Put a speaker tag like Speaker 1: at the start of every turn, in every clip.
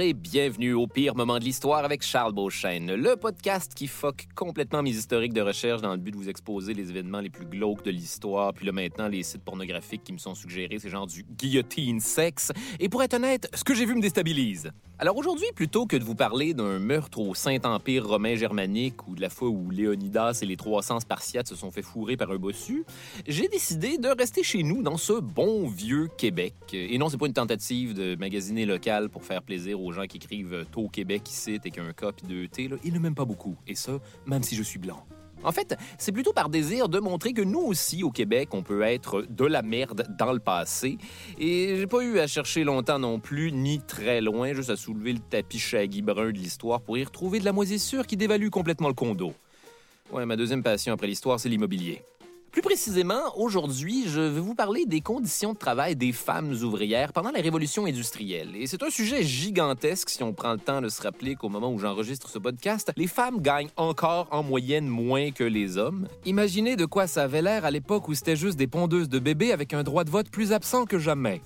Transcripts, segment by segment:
Speaker 1: Bienvenue au pire moment de l'histoire avec Charles Beauchesne, le podcast qui foque complètement mes historiques de recherche dans le but de vous exposer les événements les plus glauques de l'histoire. Puis là maintenant, les sites pornographiques qui me sont suggérés, c'est genre du guillotine sexe. Et pour être honnête, ce que j'ai vu me déstabilise. Alors aujourd'hui, plutôt que de vous parler d'un meurtre au Saint-Empire romain germanique ou de la fois où Léonidas et les 300 Spartiates se sont fait fourrer par un bossu, j'ai décidé de rester chez nous dans ce bon vieux Québec. Et non, c'est pas une tentative de magasiner local pour faire plaisir aux gens qui écrivent Tôt Québec ici et qu'un K puis deux T. Ils ne m'aiment pas beaucoup. Et ça, même si je suis blanc. En fait, c'est plutôt par désir de montrer que nous aussi, au Québec, on peut être de la merde dans le passé. Et j'ai pas eu à chercher longtemps non plus, ni très loin, juste à soulever le tapis shaggy brun de l'histoire pour y retrouver de la moisissure qui dévalue complètement le condo. Ouais, ma deuxième passion après l'histoire, c'est l'immobilier. Plus précisément, aujourd'hui, je vais vous parler des conditions de travail des femmes ouvrières pendant la révolution industrielle. Et c'est un sujet gigantesque si on prend le temps de se rappeler qu'au moment où j'enregistre ce podcast, les femmes gagnent encore en moyenne moins que les hommes. Imaginez de quoi ça avait l'air à l'époque où c'était juste des pondeuses de bébés avec un droit de vote plus absent que jamais.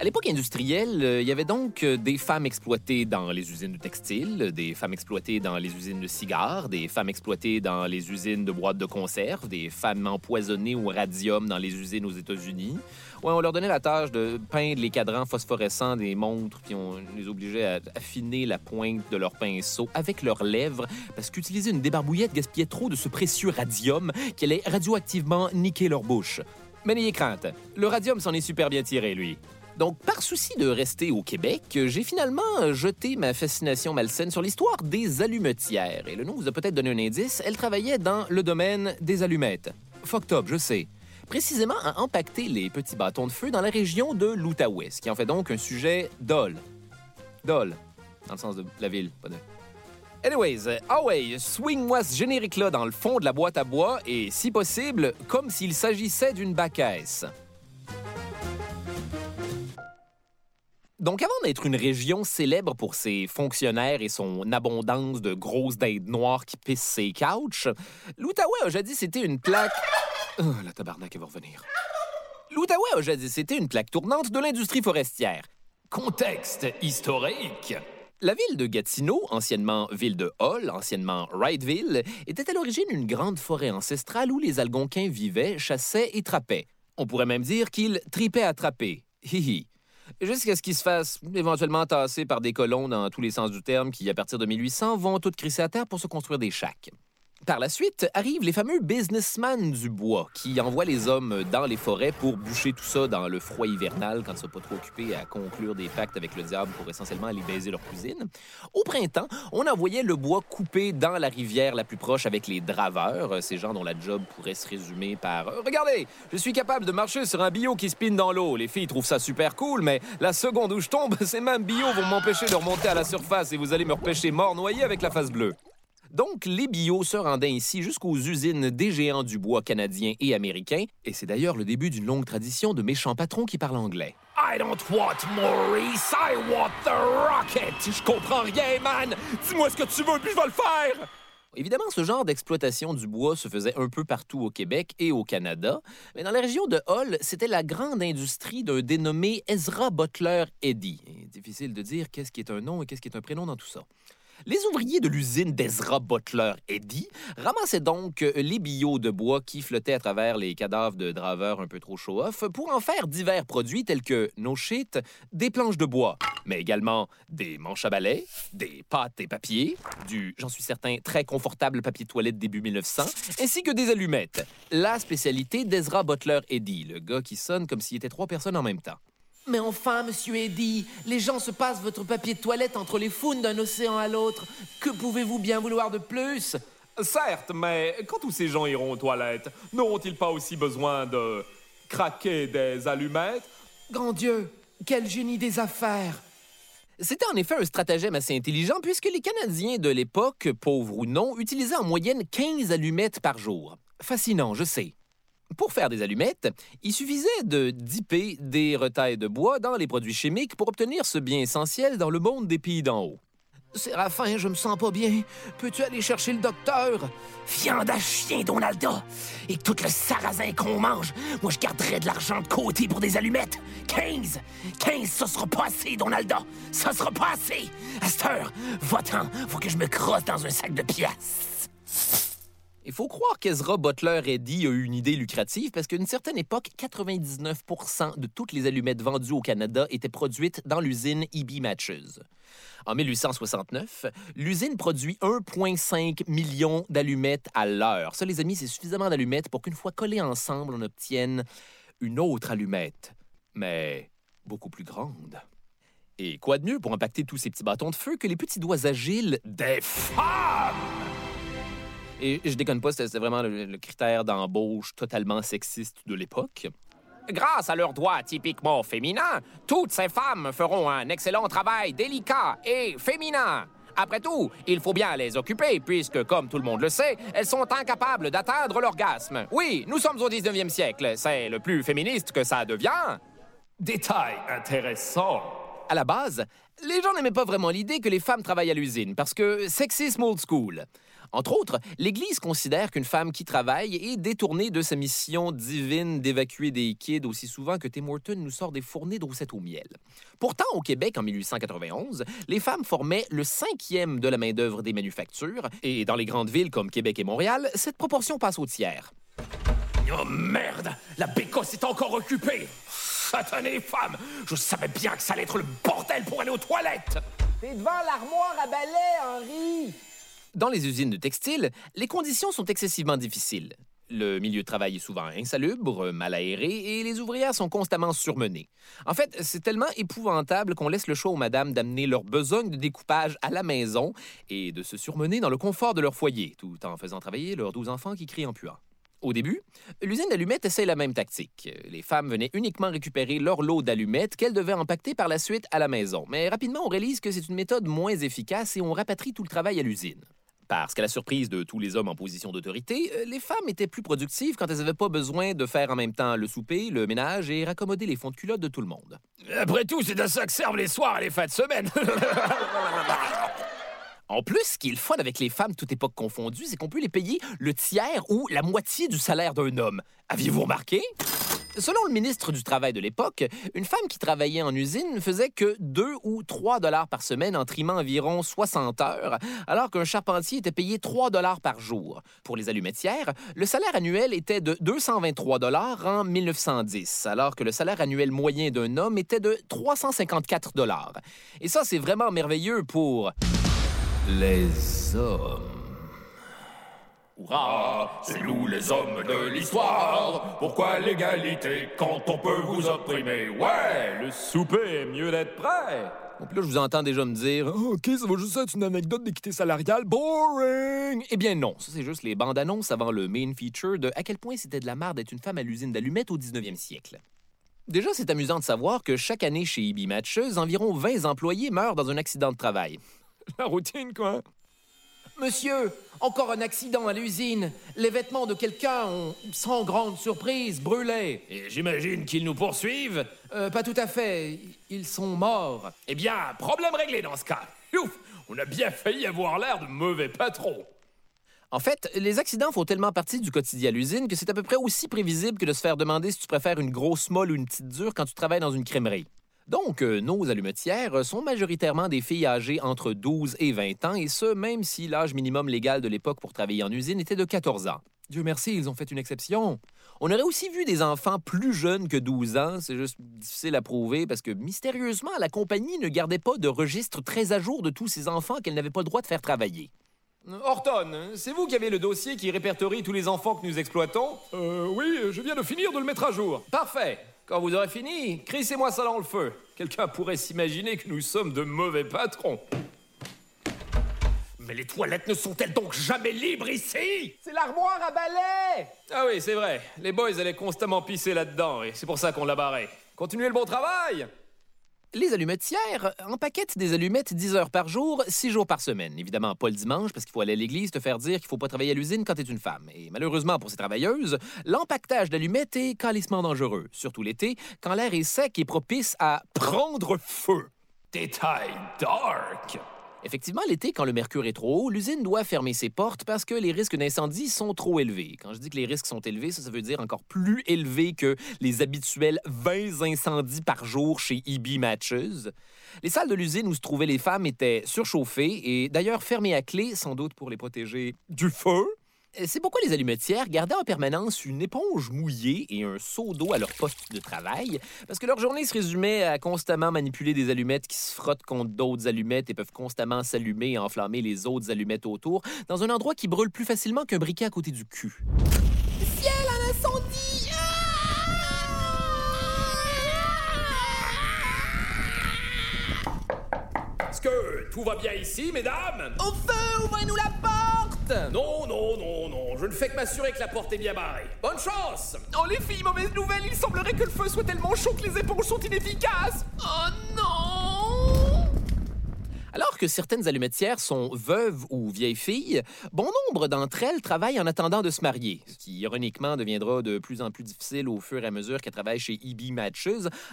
Speaker 1: À l'époque industrielle, euh, il y avait donc euh, des femmes exploitées dans les usines de textile, des femmes exploitées dans les usines de cigares, des femmes exploitées dans les usines de boîtes de conserve, des femmes empoisonnées au radium dans les usines aux États-Unis. Ouais, on leur donnait la tâche de peindre les cadrans phosphorescents des montres, puis on les obligeait à affiner la pointe de leur pinceau avec leurs lèvres, parce qu'utiliser une débarbouillette gaspillait trop de ce précieux radium qui allait radioactivement niquer leur bouche. Mais n'ayez crainte, le radium s'en est super bien tiré, lui. Donc, par souci de rester au Québec, j'ai finalement jeté ma fascination malsaine sur l'histoire des allumetières. Et le nom vous a peut-être donné un indice, elle travaillait dans le domaine des allumettes. Fucked je sais. Précisément à empaqueter les petits bâtons de feu dans la région de l'Outaouais, ce qui en fait donc un sujet dol. Dol, dans le sens de la ville, pas de... Anyways, ah ouais, swing-moi ce générique-là dans le fond de la boîte à bois et, si possible, comme s'il s'agissait d'une bacaisse. Donc, avant d'être une région célèbre pour ses fonctionnaires et son abondance de grosses dindes noires qui pissent ses couches, l'Outaouais a jadis été une plaque. Oh, la tabarnak, va revenir. L'Outaouais a jadis été une plaque tournante de l'industrie forestière. Contexte historique. La ville de Gatineau, anciennement ville de Hall, anciennement Wrightville, était à l'origine une grande forêt ancestrale où les Algonquins vivaient, chassaient et trappaient. On pourrait même dire qu'ils tripaient à trapper. Hihi jusqu'à ce qu'ils se fassent éventuellement tasser par des colons dans tous les sens du terme qui, à partir de 1800, vont toutes crisser à terre pour se construire des chacs. Par la suite arrivent les fameux businessmen du bois qui envoient les hommes dans les forêts pour boucher tout ça dans le froid hivernal quand ils sont pas trop occupés à conclure des pactes avec le diable pour essentiellement aller baiser leur cuisine. Au printemps, on envoyait le bois coupé dans la rivière la plus proche avec les draveurs, ces gens dont la job pourrait se résumer par Regardez, je suis capable de marcher sur un bio qui spinne dans l'eau. Les filles trouvent ça super cool, mais la seconde où je tombe, ces mêmes bio vont m'empêcher de remonter à la surface et vous allez me repêcher mort noyé avec la face bleue. Donc, les bio se rendaient ici jusqu'aux usines des géants du bois canadiens et américains, et c'est d'ailleurs le début d'une longue tradition de méchants patrons qui parlent anglais. I don't want Maurice, I want the rocket! Je comprends rien, man! Dis-moi ce que tu veux, puis je vais le faire! Évidemment, ce genre d'exploitation du bois se faisait un peu partout au Québec et au Canada, mais dans la région de Hull, c'était la grande industrie d'un dénommé Ezra Butler Eddy. Difficile de dire qu'est-ce qui est un nom et qu'est-ce qui est un prénom dans tout ça. Les ouvriers de l'usine d'Ezra Butler Eddy ramassaient donc euh, les billots de bois qui flottaient à travers les cadavres de draveurs un peu trop show-off pour en faire divers produits tels que, no shit, des planches de bois, mais également des manches à balai, des pâtes et papiers, du, j'en suis certain, très confortable papier toilette début 1900, ainsi que des allumettes. La spécialité d'Ezra Butler Eddy, le gars qui sonne comme s'il était trois personnes en même temps.
Speaker 2: Mais enfin, monsieur Eddy, les gens se passent votre papier de toilette entre les founes d'un océan à l'autre. Que pouvez-vous bien vouloir de plus?
Speaker 3: Certes, mais quand tous ces gens iront aux toilettes, n'auront-ils pas aussi besoin de craquer des allumettes?
Speaker 2: Grand Dieu, quel génie des affaires
Speaker 1: C'était en effet un stratagème assez intelligent puisque les Canadiens de l'époque, pauvres ou non, utilisaient en moyenne 15 allumettes par jour. Fascinant, je sais. Pour faire des allumettes, il suffisait de dipper des retailles de bois dans les produits chimiques pour obtenir ce bien essentiel dans le monde des pays d'en haut.
Speaker 2: Séraphin, je me sens pas bien. Peux-tu aller chercher le docteur?
Speaker 4: Viande à chien, Donalda! Et tout le sarrasin qu'on mange, moi je garderais de l'argent de côté pour des allumettes. 15! 15, ça sera pas assez, Donalda! Ça sera pas assez! À cette heure, va-t'en, faut que je me crosse dans un sac de pièces.
Speaker 1: Il faut croire qu'Ezra Butler Eddy a eu une idée lucrative parce qu'à une certaine époque, 99% de toutes les allumettes vendues au Canada étaient produites dans l'usine EB Matches. En 1869, l'usine produit 1,5 million d'allumettes à l'heure. Ça, les amis, c'est suffisamment d'allumettes pour qu'une fois collées ensemble, on obtienne une autre allumette, mais beaucoup plus grande. Et quoi de mieux pour impacter tous ces petits bâtons de feu que les petits doigts agiles des femmes? Et je déconne pas, c'était vraiment le, le critère d'embauche totalement sexiste de l'époque.
Speaker 4: Grâce à leurs doigts typiquement féminins, toutes ces femmes feront un excellent travail délicat et féminin. Après tout, il faut bien les occuper, puisque, comme tout le monde le sait, elles sont incapables d'atteindre l'orgasme. Oui, nous sommes au 19e siècle. C'est le plus féministe que ça devient.
Speaker 3: Détail intéressant.
Speaker 1: À la base, les gens n'aimaient pas vraiment l'idée que les femmes travaillent à l'usine, parce que sexisme old school. Entre autres, l'Église considère qu'une femme qui travaille est détournée de sa mission divine d'évacuer des kids aussi souvent que Tim Horton nous sort des fournées de roussettes au miel. Pourtant, au Québec, en 1891, les femmes formaient le cinquième de la main-d'œuvre des manufactures, et dans les grandes villes comme Québec et Montréal, cette proportion passe au tiers.
Speaker 4: Oh merde! La bécosse est encore occupée! Satanée femme! Je savais bien que ça allait être le bordel pour aller aux toilettes!
Speaker 2: T'es devant l'armoire à balai, Henri
Speaker 1: Dans les usines de textile, les conditions sont excessivement difficiles. Le milieu de travail est souvent insalubre, mal aéré et les ouvrières sont constamment surmenées. En fait, c'est tellement épouvantable qu'on laisse le choix aux madames d'amener leur besogne de découpage à la maison et de se surmener dans le confort de leur foyer, tout en faisant travailler leurs douze enfants qui crient en puant. Au début, l'usine d'allumettes essaie la même tactique. Les femmes venaient uniquement récupérer leur lot d'allumettes qu'elles devaient empaqueter par la suite à la maison. Mais rapidement, on réalise que c'est une méthode moins efficace et on rapatrie tout le travail à l'usine. Parce qu'à la surprise de tous les hommes en position d'autorité, euh, les femmes étaient plus productives quand elles n'avaient pas besoin de faire en même temps le souper, le ménage et raccommoder les fonds de culotte de tout le monde.
Speaker 4: Après tout, c'est de ça que servent les soirs et les fins de semaine.
Speaker 1: En plus, ce qui est le fun avec les femmes, toute époque confondue, c'est qu'on peut les payer le tiers ou la moitié du salaire d'un homme. Aviez-vous remarqué? Selon le ministre du Travail de l'époque, une femme qui travaillait en usine ne faisait que 2 ou 3 dollars par semaine en trimant environ 60 heures, alors qu'un charpentier était payé 3 dollars par jour. Pour les allumettières, le salaire annuel était de 223 dollars en 1910, alors que le salaire annuel moyen d'un homme était de 354 dollars. Et ça, c'est vraiment merveilleux pour les hommes.
Speaker 4: Hurrah, c'est nous les hommes de l'histoire. Pourquoi l'égalité quand on peut vous opprimer? Ouais,
Speaker 3: Le souper est mieux d'être prêt.
Speaker 1: Bon, puis là, je vous entends déjà me dire Ah, OK, ça va juste être une anecdote d'équité salariale. Boring! Eh bien, non. Ça, c'est juste les bandes annonces avant le main feature de à quel point c'était de la merde d'être une femme à l'usine d'allumettes au 19e siècle. Déjà, c'est amusant de savoir que chaque année chez EB Matches, environ 20 employés meurent dans un accident de travail.
Speaker 3: La routine, quoi.
Speaker 2: Monsieur, encore un accident à l'usine. Les vêtements de quelqu'un ont, sans grande surprise, brûlé.
Speaker 4: Et j'imagine qu'ils nous poursuivent.
Speaker 2: Euh, pas tout à fait. Ils sont morts.
Speaker 4: Eh bien, problème réglé dans ce cas.
Speaker 3: Ouf, on a bien failli avoir l'air de mauvais patrons.
Speaker 1: En fait, les accidents font tellement partie du quotidien à l'usine que c'est à peu près aussi prévisible que de se faire demander si tu préfères une grosse molle ou une petite dure quand tu travailles dans une crèmerie. Donc, euh, nos allumetières sont majoritairement des filles âgées entre 12 et 20 ans, et ce, même si l'âge minimum légal de l'époque pour travailler en usine était de 14 ans. Dieu merci, ils ont fait une exception. On aurait aussi vu des enfants plus jeunes que 12 ans, c'est juste difficile à prouver parce que mystérieusement, la compagnie ne gardait pas de registre très à jour de tous ces enfants qu'elle n'avait pas le droit de faire travailler.
Speaker 3: Horton, c'est vous qui avez le dossier qui répertorie tous les enfants que nous exploitons?
Speaker 5: Euh, oui, je viens de finir de le mettre à jour.
Speaker 3: Parfait. Quand vous aurez fini, crissez-moi ça dans le feu. Quelqu'un pourrait s'imaginer que nous sommes de mauvais patrons.
Speaker 4: Mais les toilettes ne sont-elles donc jamais libres ici?
Speaker 2: C'est l'armoire à balai
Speaker 3: Ah oui, c'est vrai. Les boys allaient constamment pisser là-dedans et c'est pour ça qu'on l'a barré. Continuez le bon travail
Speaker 1: Les allumetières empaquettent des allumettes 10 heures par jour, 6 jours par semaine. Évidemment, pas le dimanche, parce qu'il faut aller à l'église te faire dire qu'il faut pas travailler à l'usine quand t'es une femme. Et malheureusement pour ces travailleuses, l'empaquetage d'allumettes est calissement dangereux, surtout l'été, quand l'air est sec et propice à prendre feu.
Speaker 3: Détail dark
Speaker 1: Effectivement, l'été, quand le mercure est trop haut, l'usine doit fermer ses portes parce que les risques d'incendie sont trop élevés. Quand je dis que les risques sont élevés, ça, veut dire encore plus élevés que les habituels 20 incendies par jour chez EB Matches. Les salles de l'usine où se trouvaient les femmes étaient surchauffées et d'ailleurs fermées à clé, sans doute pour les protéger du feu. C'est pourquoi les allumetières gardaient en permanence une éponge mouillée et un seau d'eau à leur poste de travail, parce que leur journée se résumait à constamment manipuler des allumettes qui se frottent contre d'autres allumettes et peuvent constamment s'allumer et enflammer les autres allumettes autour, dans un endroit qui brûle plus facilement qu'un briquet à côté du cul.
Speaker 2: Ciel, un incendie
Speaker 4: Est-ce que tout va bien ici, mesdames?
Speaker 2: Au feu, ouvrez-nous la porte
Speaker 4: Non, non, non, non. Je ne fais que m'assurer que la porte est bien barrée. Bonne chance
Speaker 2: Oh les filles, mauvaise nouvelle, il semblerait que le feu soit tellement chaud que les éponges sont inefficaces Oh non
Speaker 1: Alors que certaines allumetières sont veuves ou vieilles filles, bon nombre d'entre elles travaillent en attendant de se marier, ce qui ironiquement deviendra de plus en plus difficile au fur et à mesure qu'elles travaillent chez EB Matches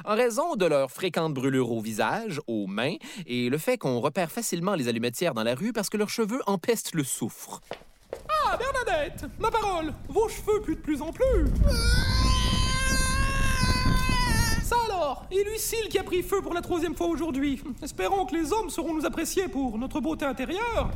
Speaker 1: en raison de leurs fréquentes brûlures au visage, aux mains et le fait qu'on repère facilement les allumetières dans la rue parce que leurs cheveux empestent le soufre.
Speaker 5: Ah, Bernadette, ma parole, vos cheveux puent de plus en plus. Alors, et Lucille qui a pris feu pour la troisième fois aujourd'hui? Espérons que les hommes sauront nous apprécier pour notre beauté intérieure.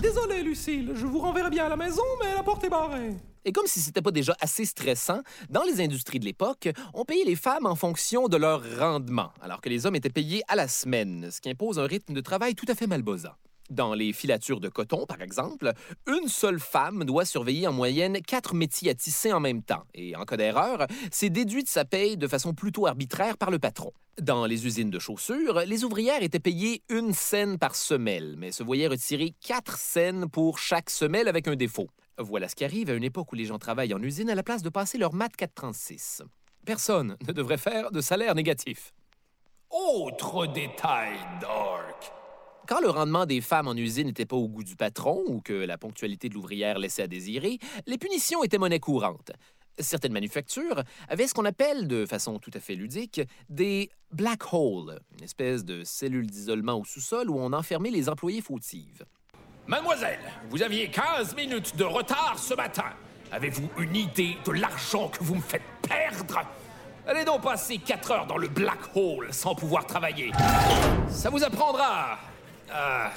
Speaker 5: Désolé, Lucille, je vous renverrai bien à la maison, mais la porte est barrée.
Speaker 1: Et comme si c'était pas déjà assez stressant, dans les industries de l'époque, on payait les femmes en fonction de leur rendement, alors que les hommes étaient payés à la semaine, ce qui impose un rythme de travail tout à fait malbosant. Dans les filatures de coton, par exemple, une seule femme doit surveiller en moyenne quatre métiers à tisser en même temps. Et en cas d'erreur, c'est déduit de sa paye de façon plutôt arbitraire par le patron. Dans les usines de chaussures, les ouvrières étaient payées une scène par semelle, mais se voyaient retirer quatre scènes pour chaque semelle avec un défaut. Voilà ce qui arrive à une époque où les gens travaillent en usine à la place de passer leur mat 436. Personne ne devrait faire de salaire négatif.
Speaker 4: Autre détail dark.
Speaker 1: Quand le rendement des femmes en usine n'était pas au goût du patron ou que la ponctualité de l'ouvrière laissait à désirer, les punitions étaient monnaie courante. Certaines manufactures avaient ce qu'on appelle, de façon tout à fait ludique, des black holes, une espèce de cellule d'isolement au sous-sol où on enfermait les employés fautives.
Speaker 4: Mademoiselle, vous aviez 15 minutes de retard ce matin. Avez-vous une idée de l'argent que vous me faites perdre? Allez donc passer 4 heures dans le black hole sans pouvoir travailler. Ça vous apprendra à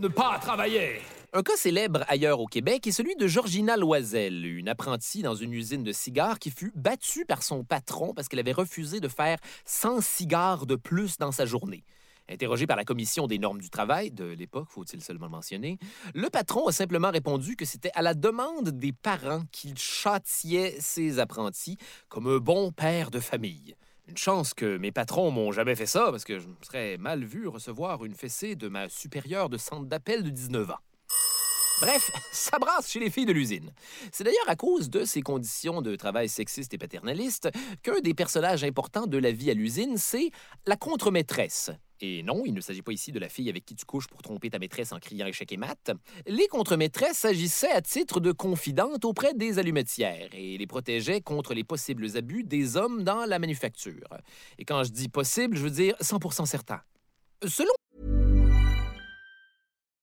Speaker 4: ne pas travailler.
Speaker 1: Un cas célèbre ailleurs au Québec est celui de Georgina Loisel, une apprentie dans une usine de cigares qui fut battue par son patron parce qu'elle avait refusé de faire 100 cigares de plus dans sa journée. Interrogé par la commission des normes du travail de l'époque, faut-il seulement le mentionner, le patron a simplement répondu que c'était à la demande des parents qu'il châtiait ses apprentis comme un bon père de famille. Une chance que mes patrons m'ont jamais fait ça, parce que je me serais mal vu recevoir une fessée de ma supérieure de centre d'appel de 19 ans. Bref, ça brasse chez les filles de l'usine. C'est d'ailleurs à cause de ces conditions de travail sexistes et paternalistes qu'un des personnages importants de la vie à l'usine, c'est la contremaîtresse. Et non, il ne s'agit pas ici de la fille avec qui tu couches pour tromper ta maîtresse en criant échec et mat. Les contremaîtresses agissaient à titre de confidentes auprès des allumetières et les protégeaient contre les possibles abus des hommes dans la manufacture. Et quand je dis possible, je veux dire 100 certain. Selon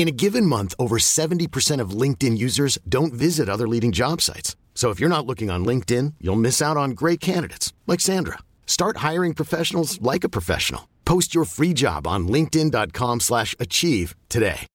Speaker 6: In a given month, over 70% of LinkedIn users don't visit other leading job sites. So if you're not looking on LinkedIn, you'll miss out on great candidates like Sandra. Start hiring professionals like a professional. Post your free job on linkedin.com/achieve today.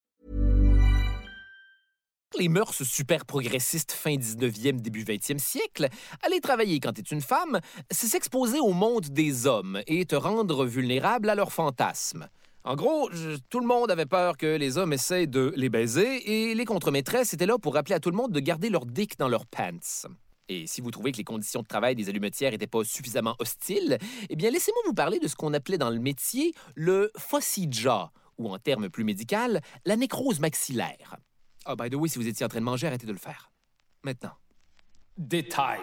Speaker 1: Les mœurs super progressistes fin 19e, début 20e siècle, aller travailler quand tu es une femme, c'est s'exposer au monde des hommes et te rendre vulnérable à leurs fantasmes. En gros, tout le monde avait peur que les hommes essaient de les baiser et les contremaîtresses étaient là pour rappeler à tout le monde de garder leur dick dans leurs pants. Et si vous trouvez que les conditions de travail des allumetières n'étaient pas suffisamment hostiles, eh bien, laissez-moi vous parler de ce qu'on appelait dans le métier le fossija, ou en termes plus médicaux, la nécrose maxillaire. Ah, by the way, si vous étiez en train de manger, arrêtez de le faire. Maintenant. Détail.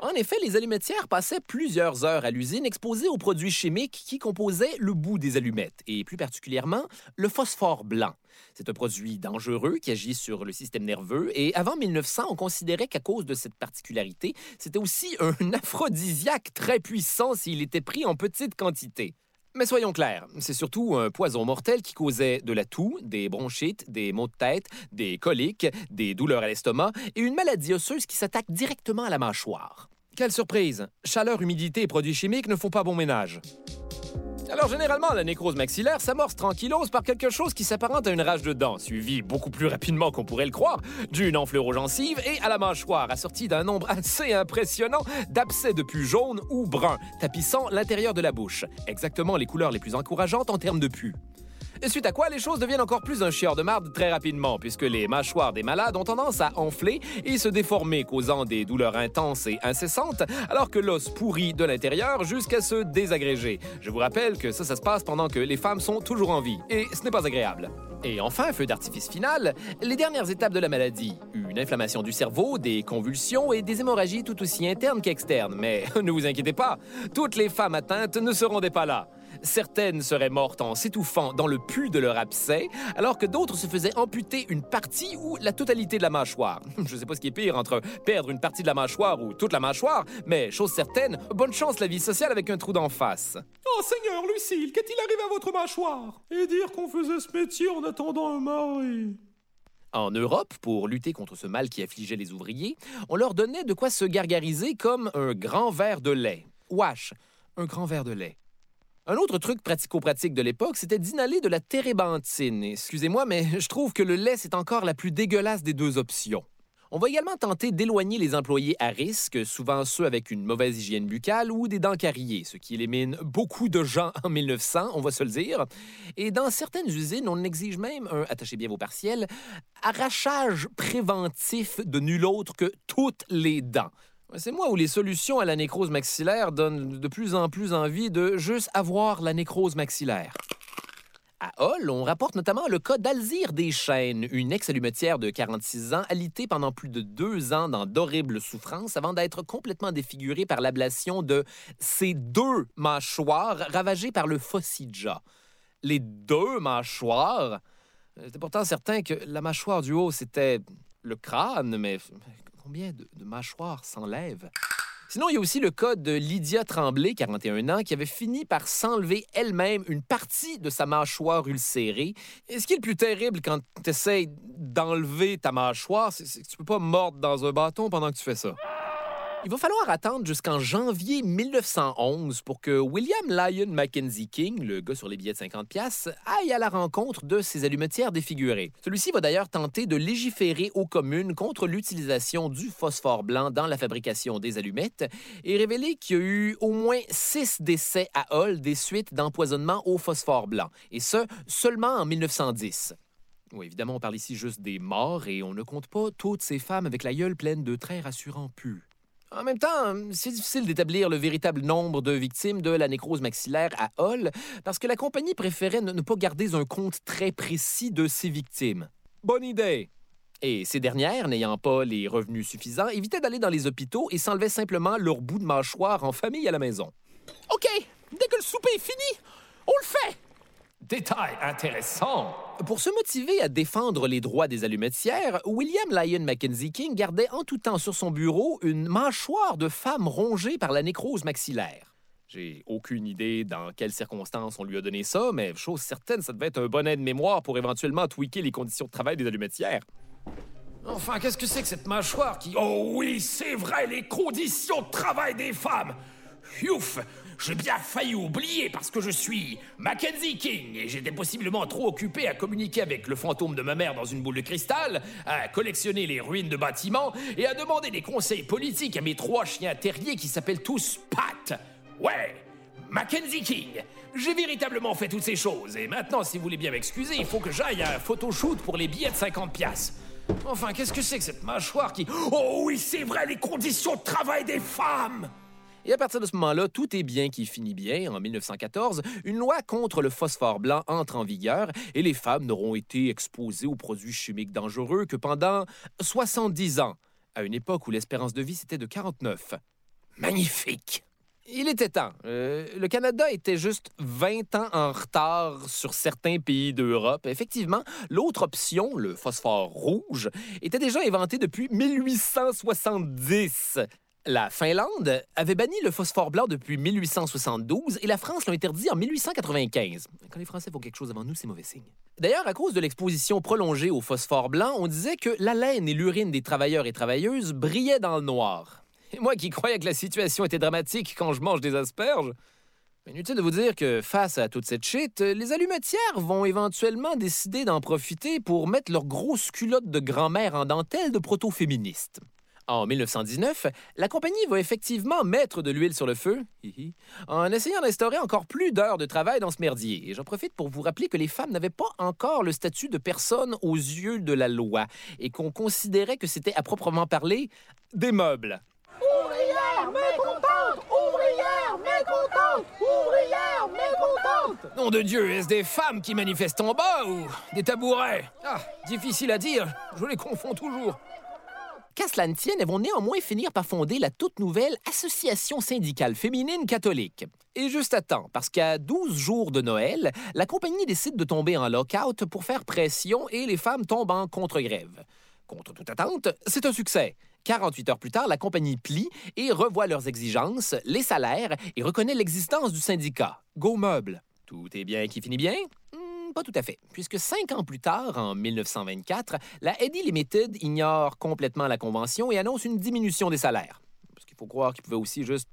Speaker 1: En effet, les allumetières passaient plusieurs heures à l'usine exposées aux produits chimiques qui composaient le bout des allumettes, et plus particulièrement le phosphore blanc. C'est un produit dangereux qui agit sur le système nerveux, et avant 1900, on considérait qu'à cause de cette particularité, c'était aussi un aphrodisiaque très puissant s'il était pris en petite quantité. Mais soyons clairs, c'est surtout un poison mortel qui causait de la toux, des bronchites, des maux de tête, des coliques, des douleurs à l'estomac et une maladie osseuse qui s'attaque directement à la mâchoire. Quelle surprise! Chaleur, humidité et produits chimiques ne font pas bon ménage. Alors, généralement, la nécrose maxillaire s'amorce tranquillos par quelque chose qui s'apparente à une rage de dents, suivie beaucoup plus rapidement qu'on pourrait le croire, d'une enflure aux gencives et à la mâchoire, assortie d'un nombre assez impressionnant d'abcès de pus jaunes ou bruns, tapissant l'intérieur de la bouche. Exactement les couleurs les plus encourageantes en termes de pus. Suite à quoi, les choses deviennent encore plus un chieur de marde très rapidement, puisque les mâchoires des malades ont tendance à enfler et se déformer, causant des douleurs intenses et incessantes, alors que l'os pourrit de l'intérieur jusqu'à se désagréger. Je vous rappelle que ça, ça se passe pendant que les femmes sont toujours en vie, et ce n'est pas agréable. Et enfin, feu d'artifice final, les dernières étapes de la maladie. Une inflammation du cerveau, des convulsions et des hémorragies tout aussi internes qu'externes. Mais ne vous inquiétez pas, toutes les femmes atteintes ne seront des pas là. Certaines seraient mortes en s'étouffant dans le pu de leur abcès, alors que d'autres se faisaient amputer une partie ou la totalité de la mâchoire. Je sais pas ce qui est pire entre perdre une partie de la mâchoire ou toute la mâchoire, mais chose certaine, bonne chance la vie sociale avec un trou d'en face.
Speaker 5: Oh Seigneur, Lucille, qu'est-il arrivé à votre mâchoire? Et dire qu'on faisait ce métier en attendant un mari.
Speaker 1: En Europe, pour lutter contre ce mal qui affligeait les ouvriers, on leur donnait de quoi se gargariser comme un grand verre de lait. Wash, un grand verre de lait. Un autre truc pratico-pratique de l'époque, c'était d'inhaler de la térébenthine. Excusez-moi, mais je trouve que le lait, c'est encore la plus dégueulasse des deux options. On va également tenter d'éloigner les employés à risque, souvent ceux avec une mauvaise hygiène buccale ou des dents carriées, ce qui élimine beaucoup de gens en 1900, on va se le dire. Et dans certaines usines, on exige même un, attachez bien vos partiels, arrachage préventif de nul autre que toutes les dents. C'est moi où les solutions à la nécrose maxillaire donnent de plus en plus envie de juste avoir la nécrose maxillaire. À Hull, on rapporte notamment le cas d'Alzire Deschênes, une ex-allumetière de 46 ans, alitée pendant plus de deux ans dans d'horribles souffrances avant d'être complètement défigurée par l'ablation de ses deux mâchoires ravagées par le fossija. Les deux mâchoires? J'étais pourtant certain que la mâchoire du haut, c'était le crâne, mais combien de, mâchoires s'enlèvent? Sinon, il y a aussi le cas de Lydia Tremblay, 41 ans, qui avait fini par s'enlever elle-même une partie de sa mâchoire ulcérée. Et ce qui est le plus terrible quand tu essaies d'enlever ta mâchoire, c'est c'est que tu peux pas mordre dans un bâton pendant que tu fais ça. Il va falloir attendre jusqu'en janvier 1911 pour que William Lyon Mackenzie King, le gars sur les billets de 50 pièces, aille à la rencontre de ces allumetières défigurées. Celui-ci va d'ailleurs tenter de légiférer aux communes contre l'utilisation du phosphore blanc dans la fabrication des allumettes et révéler qu'il y a eu au moins six décès à Hull des suites d'empoisonnement au phosphore blanc, et ce, seulement en 1910. Oui, évidemment, on parle ici juste des morts et on ne compte pas toutes ces femmes avec la gueule pleine de très rassurants pus. En même temps, c'est difficile d'établir le véritable nombre de victimes de la nécrose maxillaire à Hull parce que la compagnie préférait ne pas garder un compte très précis de ses victimes. Bonne idée! Et ces dernières, n'ayant pas les revenus suffisants, évitaient d'aller dans les hôpitaux et s'enlevaient simplement leur bout de mâchoire en famille à la maison.
Speaker 5: OK, dès que le souper est fini, on le fait!
Speaker 3: Détail intéressant.
Speaker 1: Pour se motiver à défendre les droits des allumetières, William Lyon Mackenzie King gardait en tout temps sur son bureau une mâchoire de femme rongée par la nécrose maxillaire. J'ai aucune idée dans quelles circonstances on lui a donné ça, mais chose certaine, ça devait être un bon aide-mémoire pour éventuellement tweaker les conditions de travail des allumetières.
Speaker 5: Enfin, qu'est-ce que c'est que cette mâchoire qui...
Speaker 3: Oh oui, c'est vrai, les conditions de travail des femmes Youf j'ai bien failli oublier parce que je suis Mackenzie King et j'étais possiblement trop occupé à communiquer avec le fantôme de ma mère dans une boule de cristal, à collectionner les ruines de bâtiments et à demander des conseils politiques à mes trois chiens terriers qui s'appellent tous Pat. Ouais, Mackenzie King. J'ai véritablement fait toutes ces choses et maintenant, si vous voulez bien m'excuser, il faut que j'aille à un photoshoot pour les billets de 50 piastres. Enfin, qu'est-ce que c'est que cette mâchoire qui... Oh oui, c'est vrai, les conditions de travail des femmes
Speaker 1: et à partir de ce moment-là, tout est bien qui finit bien. En 1914, une loi contre le phosphore blanc entre en vigueur et les femmes n'auront été exposées aux produits chimiques dangereux que pendant 70 ans, à une époque où l'espérance de vie c'était de 49. Magnifique! Il était temps. Euh, le Canada était juste 20 ans en retard sur certains pays d'Europe. Effectivement, l'autre option, le phosphore rouge, était déjà inventé depuis 1870. La Finlande avait banni le phosphore blanc depuis 1872 et la France l'a interdit en 1895. Quand les Français font quelque chose avant nous, c'est mauvais signe. D'ailleurs, à cause de l'exposition prolongée au phosphore blanc, on disait que la laine et l'urine des travailleurs et travailleuses brillaient dans le noir. Et moi qui croyais que la situation était dramatique quand je mange des asperges, Inutile de vous dire que face à toute cette shit, les allumetières vont éventuellement décider d'en profiter pour mettre leurs grosses culottes de grand-mère en dentelle de proto-féministes. En 1919, la compagnie va effectivement mettre de l'huile sur le feu, en essayant d'instaurer encore plus d'heures de travail dans ce merdier. Et j'en profite pour vous rappeler que les femmes n'avaient pas encore le statut de personne aux yeux de la loi et qu'on considérait que c'était à proprement parler des meubles.
Speaker 7: Ouvrière mécontente! Ouvrière mécontente! Ouvrière mécontente!
Speaker 5: Nom de Dieu, est-ce des femmes qui manifestent en bas ou des tabourets? Ah, difficile à dire, je les confonds toujours.
Speaker 1: Qu'à cela vont néanmoins finir par fonder la toute nouvelle Association syndicale féminine catholique. Et juste à temps, parce qu'à 12 jours de Noël, la compagnie décide de tomber en lockout pour faire pression et les femmes tombent en contre-grève. Contre toute attente, c'est un succès. 48 heures plus tard, la compagnie plie et revoit leurs exigences, les salaires et reconnaît l'existence du syndicat. Go Meuble. Tout est bien qui finit bien? Pas tout à fait, puisque cinq ans plus tard, en 1924, la Eddy Limited ignore complètement la convention et annonce une diminution des salaires. Parce qu'il faut croire qu'ils pouvaient aussi juste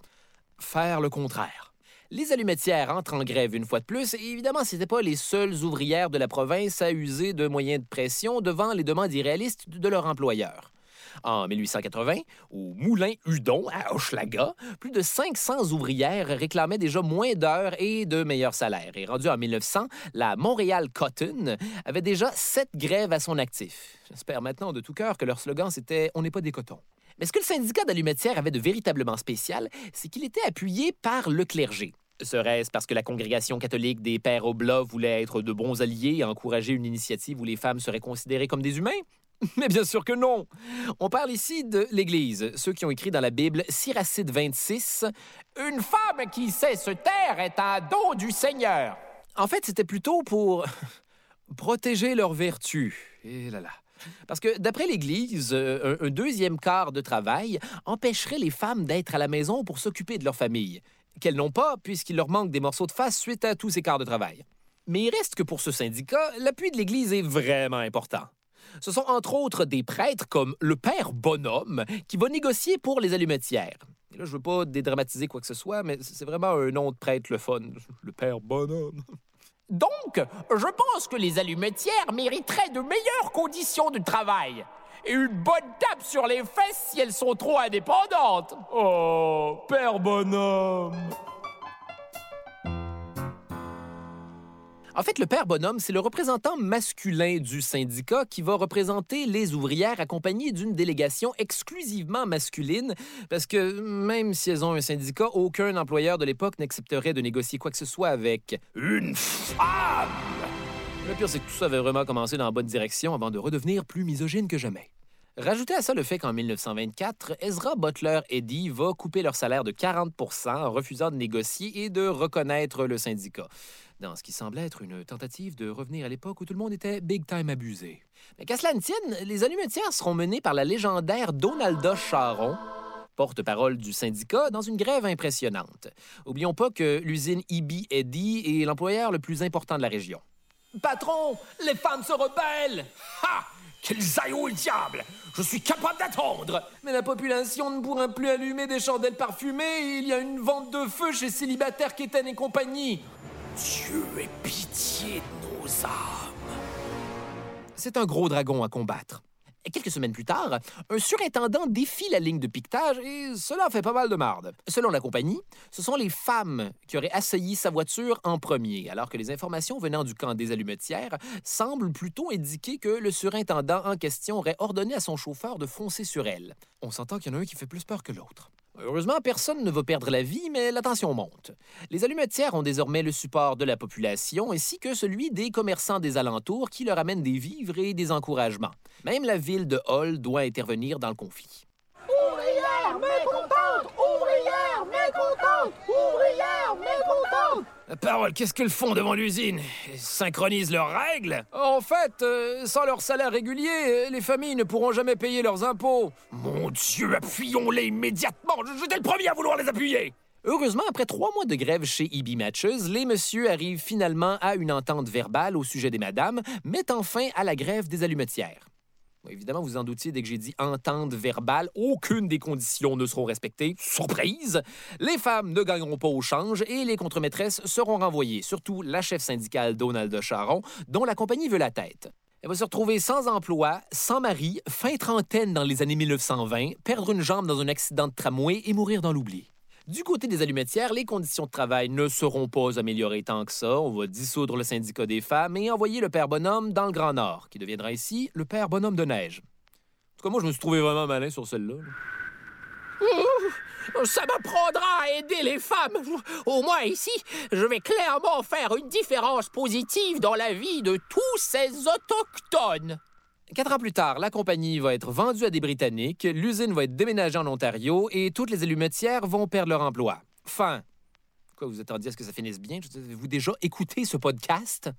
Speaker 1: faire le contraire. Les allumetières entrent en grève une fois de plus, et évidemment, ce n'étaient pas les seules ouvrières de la province à user de moyens de pression devant les demandes irréalistes de leur employeur. En 1880, au Moulin Hudon, à Hochelaga, plus de 500 ouvrières réclamaient déjà moins d'heures et de meilleurs salaires. Et rendu en 1900, la Montréal Cotton avait déjà sept grèves à son actif. J'espère maintenant de tout cœur que leur slogan c'était On n'est pas des cotons. Mais ce que le syndicat d'allumetières avait de véritablement spécial, c'est qu'il était appuyé par le clergé. Serait-ce parce que la congrégation catholique des Pères Oblats voulait être de bons alliés et encourager une initiative où les femmes seraient considérées comme des humains? Mais bien sûr que non. On parle ici de l'Église, ceux qui ont écrit dans la Bible Siracide 26
Speaker 4: Une femme qui sait se taire est un don du Seigneur.
Speaker 1: En fait, c'était plutôt pour protéger leur vertu. Et là là. Parce que d'après l'Église, euh, un, deuxième quart de travail empêcherait les femmes d'être à la maison pour s'occuper de leur famille, qu'elles n'ont pas puisqu'il leur manque des morceaux de face suite à tous ces quarts de travail. Mais il reste que pour ce syndicat, l'appui de l'Église est vraiment important. Ce sont entre autres des prêtres comme le père Bonhomme qui va négocier pour les allumetières. Et là, je veux pas dédramatiser quoi que ce soit, mais c'est vraiment un nom de prêtre le fun. Le père Bonhomme.
Speaker 4: Donc, je pense que les allumetières mériteraient de meilleures conditions de travail. Et une bonne tape sur les fesses si elles sont trop indépendantes.
Speaker 5: Oh, père bonhomme.
Speaker 1: En fait, le père bonhomme, c'est le représentant masculin du syndicat qui va représenter les ouvrières accompagnées d'une délégation exclusivement masculine, parce que même si elles ont un syndicat, aucun employeur de l'époque n'accepterait de négocier quoi que ce soit avec
Speaker 3: une femme.
Speaker 1: Le pire, c'est que tout ça avait vraiment commencé dans la bonne direction avant de redevenir plus misogyne que jamais. Rajoutez à ça le fait qu'en 1924, Ezra Butler Eddy va couper leur salaire de 40 en refusant de négocier et de reconnaître le syndicat, dans ce qui semblait être une tentative de revenir à l'époque où tout le monde était big time abusé. Mais qu'à cela ne tienne, les allumetières seront menées par la légendaire Donalda Charon, porte-parole du syndicat, dans une grève impressionnante. Oublions pas que l'usine E.B. Eddy est l'employeur le plus important de la région.
Speaker 2: Patron, les femmes se rebellent
Speaker 3: Ha! Qu'ils aillent au diable Je suis capable d'attendre
Speaker 2: Mais la population ne pourra plus allumer des chandelles parfumées et il y a une vente de feu chez célibataires Kéten et compagnie.
Speaker 3: Dieu ait pitié de nos âmes
Speaker 1: C'est un gros dragon à combattre. Et quelques semaines plus tard, un surintendant défie la ligne de piquetage et cela fait pas mal de marde. Selon la compagnie, ce sont les femmes qui auraient assailli sa voiture en premier, alors que les informations venant du camp des allumetières semblent plutôt indiquer que le surintendant en question aurait ordonné à son chauffeur de foncer sur elle. On s'entend qu'il y en a un qui fait plus peur que l'autre. Heureusement, personne ne va perdre la vie, mais la tension monte. Les allumetières ont désormais le support de la population ainsi que celui des commerçants des alentours qui leur amènent des vivres et des encouragements. Même la ville de Hull doit intervenir dans le conflit.
Speaker 7: Ouvrière mécontente! Ouvrière mécontente! Ouvrière mécontente!
Speaker 3: Parole, qu'est-ce qu'elles font devant l'usine? Elles synchronisent leurs règles?
Speaker 5: En fait, euh, sans leur salaire régulier, les familles ne pourront jamais payer leurs impôts.
Speaker 3: Mon Dieu, appuyons-les immédiatement J'étais le premier à vouloir les appuyer
Speaker 1: Heureusement, après trois mois de grève chez EB Matches, les messieurs arrivent finalement à une entente verbale au sujet des madames, mettant fin à la grève des allumetières. Évidemment, vous en doutiez, dès que j'ai dit entente verbale, aucune des conditions ne seront respectées. Surprise! Les femmes ne gagneront pas au change et les contremaîtresses seront renvoyées, surtout la chef syndicale Donald Charon, dont la compagnie veut la tête. Elle va se retrouver sans emploi, sans mari, fin trentaine dans les années 1920, perdre une jambe dans un accident de tramway et mourir dans l'oubli. Du côté des allumetières, les conditions de travail ne seront pas améliorées tant que ça. On va dissoudre le syndicat des femmes et envoyer le père bonhomme dans le Grand Nord, qui deviendra ici le père bonhomme de neige. En tout cas, moi, je me suis trouvé vraiment malin sur celle-là.
Speaker 4: Ça m'apprendra à aider les femmes. Au moins ici, je vais clairement faire une différence positive dans la vie de tous ces autochtones.
Speaker 1: Quatre ans plus tard, la compagnie va être vendue à des Britanniques, l'usine va être déménagée en Ontario et toutes les allumetières vont perdre leur emploi. Fin. Quoi, vous attendiez à ce que ça finisse bien? Avez-vous déjà écouté ce podcast?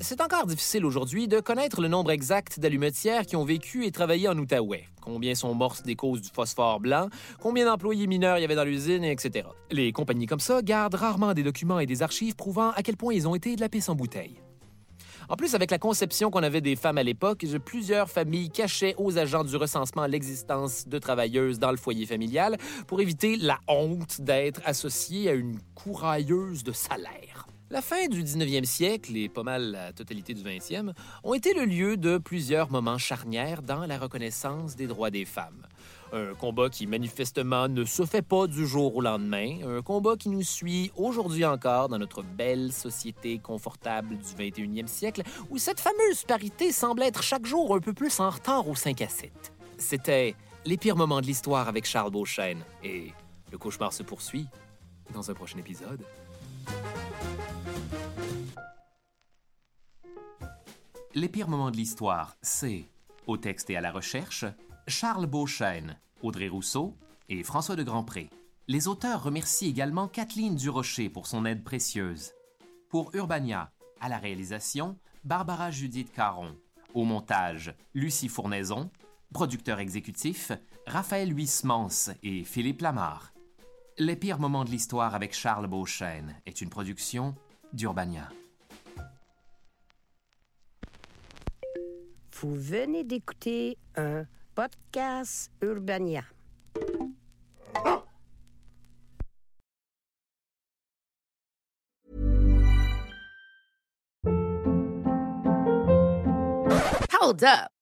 Speaker 1: C'est encore difficile aujourd'hui de connaître le nombre exact d'allumetières qui ont vécu et travaillé en Outaouais. Combien sont mortes des causes du phosphore blanc, combien d'employés mineurs y avait dans l'usine, etc. Les compagnies comme ça gardent rarement des documents et des archives prouvant à quel point ils ont été de la pisse en bouteille. En plus, avec la conception qu'on avait des femmes à l'époque, plusieurs familles cachaient aux agents du recensement l'existence de travailleuses dans le foyer familial pour éviter la honte d'être associées à une courailleuse de salaire. La fin du 19e siècle et pas mal la totalité du 20e ont été le lieu de plusieurs moments charnières dans la reconnaissance des droits des femmes. Un combat qui manifestement ne se fait pas du jour au lendemain, un combat qui nous suit aujourd'hui encore dans notre belle société confortable du 21e siècle où cette fameuse parité semble être chaque jour un peu plus en retard au 5 à 7. C'était les pires moments de l'histoire avec Charles Beauchesne et le cauchemar se poursuit dans un prochain épisode.
Speaker 8: Les pires moments de l'histoire, c'est, au texte et à la recherche, Charles Beauchesne, Audrey Rousseau et François de Grandpré. Les auteurs remercient également Kathleen Durocher pour son aide précieuse. Pour Urbania, à la réalisation, Barbara Judith Caron. Au montage, Lucie Fournaison. Producteur exécutif, Raphaël Huysmans et Philippe Lamar. Les pires moments de l'histoire avec Charles Beauchesne est une production d'Urbania.
Speaker 9: Vous venez d'écouter un podcast Urbania.
Speaker 10: Hold up.